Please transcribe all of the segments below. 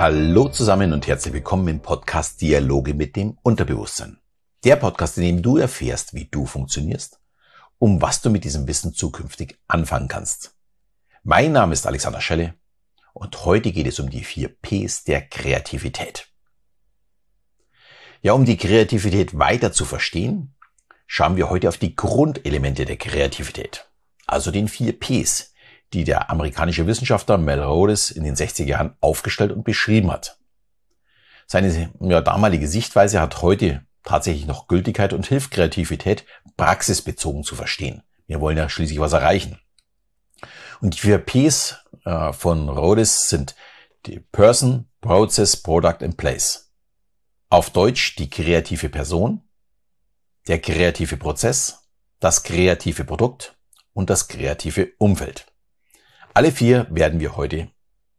Hallo zusammen und herzlich willkommen im Podcast Dialoge mit dem Unterbewusstsein. Der Podcast, in dem du erfährst, wie du funktionierst, um was du mit diesem Wissen zukünftig anfangen kannst. Mein Name ist Alexander Schelle und heute geht es um die vier Ps der Kreativität. Ja, um die Kreativität weiter zu verstehen, schauen wir heute auf die Grundelemente der Kreativität, also den vier Ps, die der amerikanische Wissenschaftler Mel Rhodes in den 60er Jahren aufgestellt und beschrieben hat. Seine ja, damalige Sichtweise hat heute tatsächlich noch Gültigkeit und hilft Kreativität praxisbezogen zu verstehen. Wir wollen ja schließlich was erreichen. Und die vier Ps äh, von Rhodes sind die Person, Process, Product and Place. Auf Deutsch die kreative Person, der kreative Prozess, das kreative Produkt und das kreative Umfeld. Alle vier werden wir heute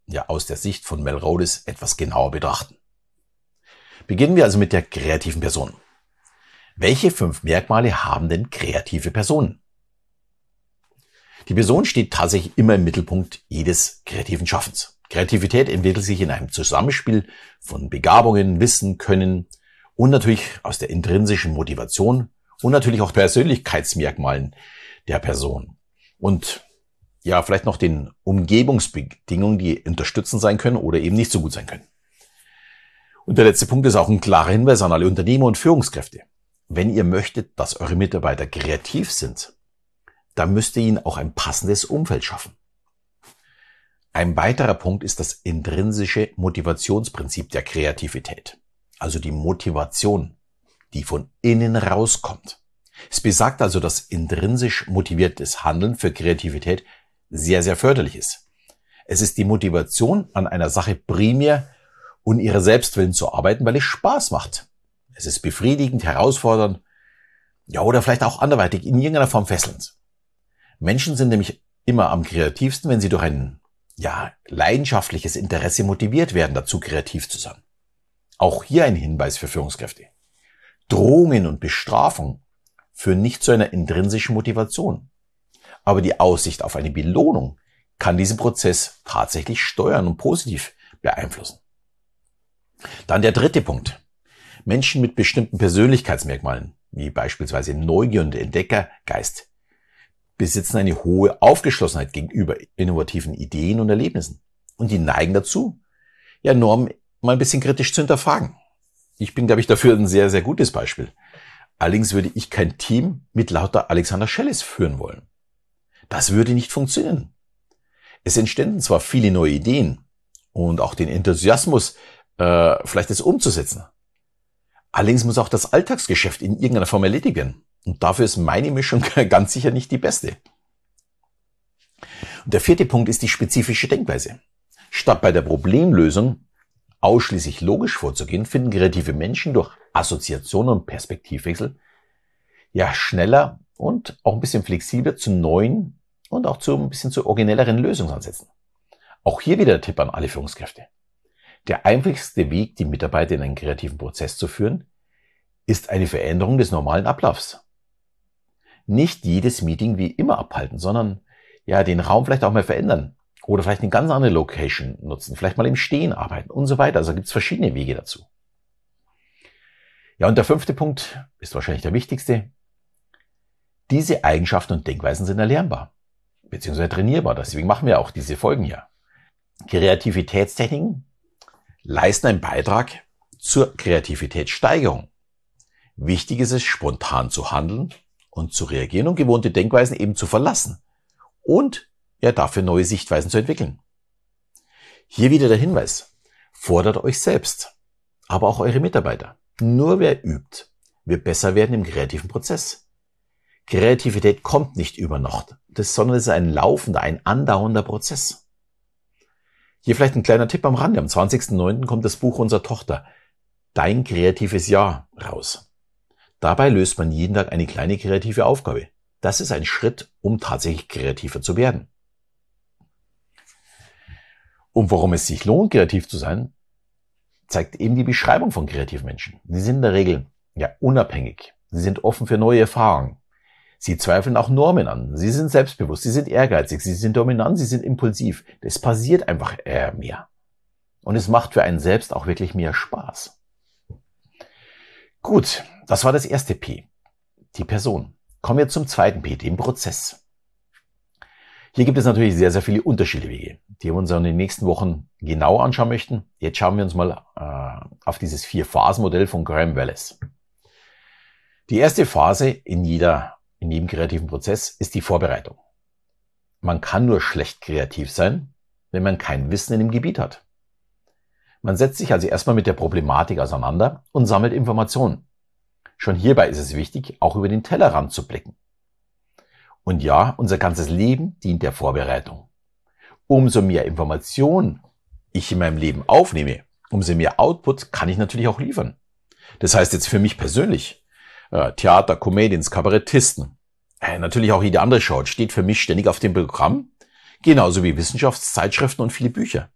ja aus der Sicht von Melrose etwas genauer betrachten. Beginnen wir also mit der kreativen Person. Welche fünf Merkmale haben denn kreative Personen? Die Person steht tatsächlich immer im Mittelpunkt jedes kreativen Schaffens. Kreativität entwickelt sich in einem Zusammenspiel von Begabungen, Wissen, Können und natürlich aus der intrinsischen Motivation und natürlich auch Persönlichkeitsmerkmalen der Person. Und ja, vielleicht noch den Umgebungsbedingungen, die unterstützend sein können oder eben nicht so gut sein können. Und der letzte Punkt ist auch ein klarer Hinweis an alle Unternehmer und Führungskräfte. Wenn ihr möchtet, dass eure Mitarbeiter kreativ sind, dann müsst ihr ihnen auch ein passendes Umfeld schaffen. Ein weiterer Punkt ist das intrinsische Motivationsprinzip der Kreativität. Also die Motivation, die von innen rauskommt. Es besagt also, dass intrinsisch motiviertes Handeln für Kreativität sehr, sehr förderlich ist. Es ist die Motivation, an einer Sache primär und ihre Selbstwillen zu arbeiten, weil es Spaß macht. Es ist befriedigend, herausfordernd, ja, oder vielleicht auch anderweitig in irgendeiner Form fesselnd. Menschen sind nämlich immer am kreativsten, wenn sie durch ein, ja, leidenschaftliches Interesse motiviert werden, dazu kreativ zu sein. Auch hier ein Hinweis für Führungskräfte. Drohungen und Bestrafung führen nicht zu einer intrinsischen Motivation. Aber die Aussicht auf eine Belohnung kann diesen Prozess tatsächlich steuern und positiv beeinflussen. Dann der dritte Punkt. Menschen mit bestimmten Persönlichkeitsmerkmalen, wie beispielsweise Neugier und Entdeckergeist, besitzen eine hohe Aufgeschlossenheit gegenüber innovativen Ideen und Erlebnissen. Und die neigen dazu, ja, Normen mal ein bisschen kritisch zu hinterfragen. Ich bin, glaube ich, dafür ein sehr, sehr gutes Beispiel. Allerdings würde ich kein Team mit lauter Alexander Schelles führen wollen. Das würde nicht funktionieren. Es entständen zwar viele neue Ideen und auch den Enthusiasmus, äh, vielleicht es umzusetzen. Allerdings muss auch das Alltagsgeschäft in irgendeiner Form erledigt werden. Und dafür ist meine Mischung ganz sicher nicht die beste. Und der vierte Punkt ist die spezifische Denkweise. Statt bei der Problemlösung ausschließlich logisch vorzugehen, finden kreative Menschen durch Assoziation und Perspektivwechsel ja schneller und auch ein bisschen flexibler zu neuen und auch zu ein bisschen zu originelleren Lösungsansätzen. Auch hier wieder der Tipp an alle Führungskräfte. Der einfachste Weg, die Mitarbeiter in einen kreativen Prozess zu führen, ist eine Veränderung des normalen Ablaufs. Nicht jedes Meeting wie immer abhalten, sondern ja, den Raum vielleicht auch mal verändern oder vielleicht eine ganz andere Location nutzen, vielleicht mal im Stehen arbeiten und so weiter. Also gibt es verschiedene Wege dazu. Ja, und der fünfte Punkt ist wahrscheinlich der wichtigste. Diese Eigenschaften und Denkweisen sind erlernbar beziehungsweise trainierbar. Deswegen machen wir auch diese Folgen hier. Kreativitätstechniken leisten einen Beitrag zur Kreativitätssteigerung. Wichtig ist es, spontan zu handeln und zu reagieren und gewohnte Denkweisen eben zu verlassen und ja dafür neue Sichtweisen zu entwickeln. Hier wieder der Hinweis. Fordert euch selbst, aber auch eure Mitarbeiter. Nur wer übt, wird besser werden im kreativen Prozess. Kreativität kommt nicht über Nacht, sondern es ist ein laufender, ein andauernder Prozess. Hier vielleicht ein kleiner Tipp am Rande. Am 20.09. kommt das Buch unserer Tochter Dein kreatives Jahr raus. Dabei löst man jeden Tag eine kleine kreative Aufgabe. Das ist ein Schritt, um tatsächlich kreativer zu werden. Und warum es sich lohnt, kreativ zu sein, zeigt eben die Beschreibung von kreativen Menschen. Sie sind in der Regel ja unabhängig. Sie sind offen für neue Erfahrungen. Sie zweifeln auch Normen an. Sie sind selbstbewusst, sie sind ehrgeizig, sie sind dominant, sie sind impulsiv. Das passiert einfach äh, mehr. Und es macht für einen selbst auch wirklich mehr Spaß. Gut, das war das erste P, die Person. Kommen wir zum zweiten P, dem Prozess. Hier gibt es natürlich sehr, sehr viele unterschiedliche Wege, die wir uns in den nächsten Wochen genauer anschauen möchten. Jetzt schauen wir uns mal äh, auf dieses Vier-Phasen-Modell von Graham Wallace. Die erste Phase in, jeder, in jedem kreativen Prozess ist die Vorbereitung. Man kann nur schlecht kreativ sein, wenn man kein Wissen in dem Gebiet hat. Man setzt sich also erstmal mit der Problematik auseinander und sammelt Informationen. Schon hierbei ist es wichtig, auch über den Tellerrand zu blicken. Und ja, unser ganzes Leben dient der Vorbereitung. Umso mehr Informationen ich in meinem Leben aufnehme, umso mehr Output kann ich natürlich auch liefern. Das heißt jetzt für mich persönlich, äh, Theater, Comedians, Kabarettisten, äh, natürlich auch jede andere Show steht für mich ständig auf dem Programm, genauso wie Wissenschaftszeitschriften und viele Bücher.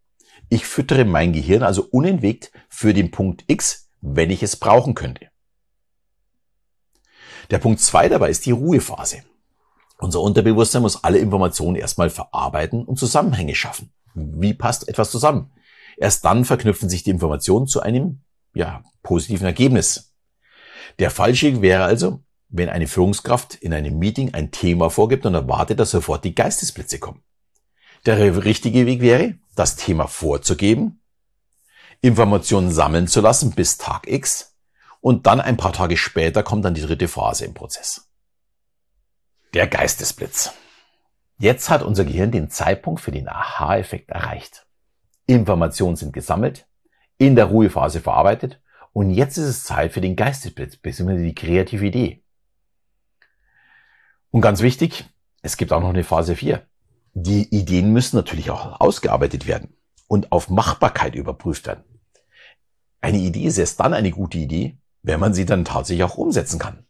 Ich füttere mein Gehirn also unentwegt für den Punkt X, wenn ich es brauchen könnte. Der Punkt zwei dabei ist die Ruhephase. Unser Unterbewusstsein muss alle Informationen erstmal verarbeiten und Zusammenhänge schaffen. Wie passt etwas zusammen? Erst dann verknüpfen sich die Informationen zu einem, ja, positiven Ergebnis. Der falsche Weg wäre also, wenn eine Führungskraft in einem Meeting ein Thema vorgibt und erwartet, dass sofort die Geistesblitze kommen. Der richtige Weg wäre, das Thema vorzugeben, Informationen sammeln zu lassen bis Tag X und dann ein paar Tage später kommt dann die dritte Phase im Prozess. Der Geistesblitz. Jetzt hat unser Gehirn den Zeitpunkt für den Aha-Effekt erreicht. Informationen sind gesammelt, in der Ruhephase verarbeitet und jetzt ist es Zeit für den Geistesblitz bzw. die kreative Idee. Und ganz wichtig, es gibt auch noch eine Phase 4. Die Ideen müssen natürlich auch ausgearbeitet werden und auf Machbarkeit überprüft werden. Eine Idee ist erst dann eine gute Idee, wenn man sie dann tatsächlich auch umsetzen kann.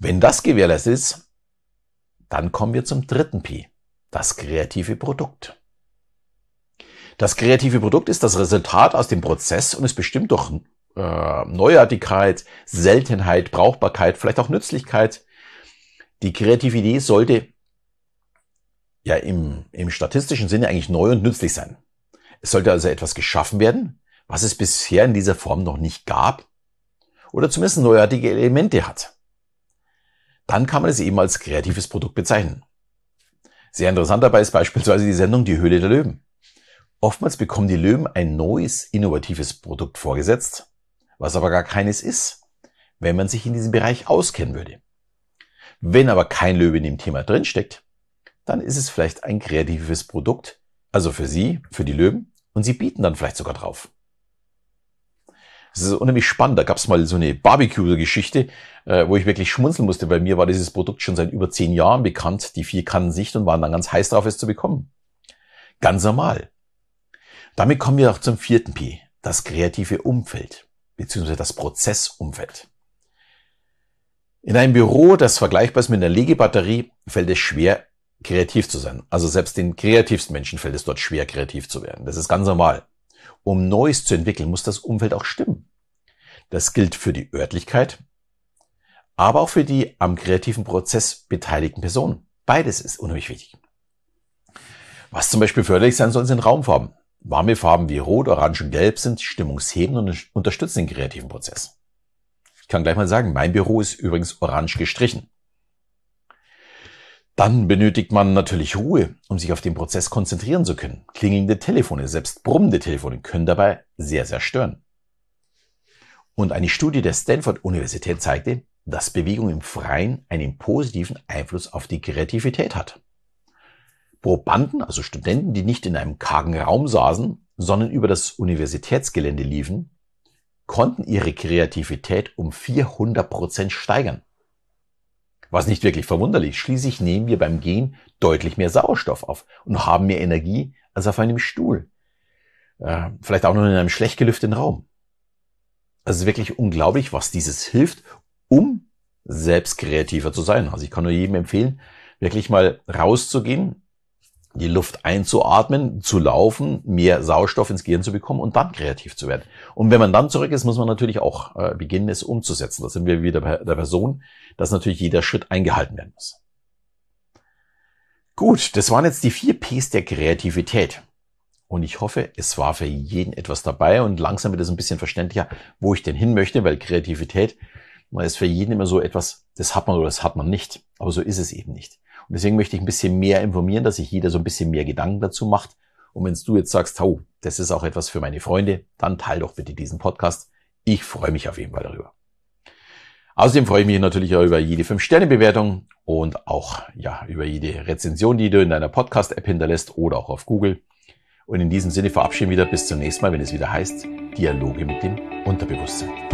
Wenn das gewährleistet ist, dann kommen wir zum dritten P, das kreative Produkt. Das kreative Produkt ist das Resultat aus dem Prozess und ist bestimmt durch äh, Neuartigkeit, Seltenheit, Brauchbarkeit, vielleicht auch Nützlichkeit. Die kreative Idee sollte ja im, im statistischen Sinne eigentlich neu und nützlich sein. Es sollte also etwas geschaffen werden, was es bisher in dieser Form noch nicht gab oder zumindest neuartige Elemente hat. Dann kann man es eben als kreatives Produkt bezeichnen. Sehr interessant dabei ist beispielsweise die Sendung Die Höhle der Löwen. Oftmals bekommen die Löwen ein neues, innovatives Produkt vorgesetzt, was aber gar keines ist, wenn man sich in diesem Bereich auskennen würde. Wenn aber kein Löwe in dem Thema drinsteckt, dann ist es vielleicht ein kreatives Produkt, also für Sie, für die Löwen, und Sie bieten dann vielleicht sogar drauf. Das ist unheimlich spannend. Da gab es mal so eine Barbecue-Geschichte, äh, wo ich wirklich schmunzeln musste. Bei mir war dieses Produkt schon seit über zehn Jahren bekannt, die vier Kannen Sicht und waren dann ganz heiß drauf, es zu bekommen. Ganz normal. Damit kommen wir auch zum vierten P, das kreative Umfeld, beziehungsweise das Prozessumfeld. In einem Büro, das vergleichbar ist mit einer Legebatterie, fällt es schwer, kreativ zu sein. Also selbst den kreativsten Menschen fällt es dort schwer, kreativ zu werden. Das ist ganz normal. Um Neues zu entwickeln, muss das Umfeld auch stimmen. Das gilt für die Örtlichkeit, aber auch für die am kreativen Prozess beteiligten Personen. Beides ist unheimlich wichtig. Was zum Beispiel förderlich sein soll, sind Raumfarben. Warme Farben wie Rot, Orange und Gelb sind stimmungshebend und unterstützen den kreativen Prozess. Ich kann gleich mal sagen, mein Büro ist übrigens orange gestrichen. Dann benötigt man natürlich Ruhe, um sich auf den Prozess konzentrieren zu können. Klingelnde Telefone, selbst brummende Telefone können dabei sehr, sehr stören. Und eine Studie der Stanford Universität zeigte, dass Bewegung im Freien einen positiven Einfluss auf die Kreativität hat. Probanden, also Studenten, die nicht in einem kargen Raum saßen, sondern über das Universitätsgelände liefen, konnten ihre Kreativität um 400 Prozent steigern. Was nicht wirklich verwunderlich. Schließlich nehmen wir beim Gehen deutlich mehr Sauerstoff auf und haben mehr Energie als auf einem Stuhl. Äh, vielleicht auch noch in einem schlecht gelüfteten Raum. Also es ist wirklich unglaublich, was dieses hilft, um selbst kreativer zu sein. Also ich kann nur jedem empfehlen, wirklich mal rauszugehen, die Luft einzuatmen, zu laufen, mehr Sauerstoff ins Gehirn zu bekommen und dann kreativ zu werden. Und wenn man dann zurück ist, muss man natürlich auch äh, beginnen, es umzusetzen. Da sind wir wieder bei der Person, dass natürlich jeder Schritt eingehalten werden muss. Gut, das waren jetzt die vier Ps der Kreativität. Und ich hoffe, es war für jeden etwas dabei und langsam wird es ein bisschen verständlicher, wo ich denn hin möchte, weil Kreativität man ist für jeden immer so etwas, das hat man oder das hat man nicht. Aber so ist es eben nicht. Und deswegen möchte ich ein bisschen mehr informieren, dass sich jeder so ein bisschen mehr Gedanken dazu macht. Und wenn du jetzt sagst, oh, das ist auch etwas für meine Freunde, dann teil doch bitte diesen Podcast. Ich freue mich auf jeden Fall darüber. Außerdem freue ich mich natürlich auch über jede 5-Sterne-Bewertung und auch ja, über jede Rezension, die du in deiner Podcast-App hinterlässt oder auch auf Google. Und in diesem Sinne verabschieden wir wieder bis zum nächsten Mal, wenn es wieder heißt Dialoge mit dem Unterbewusstsein.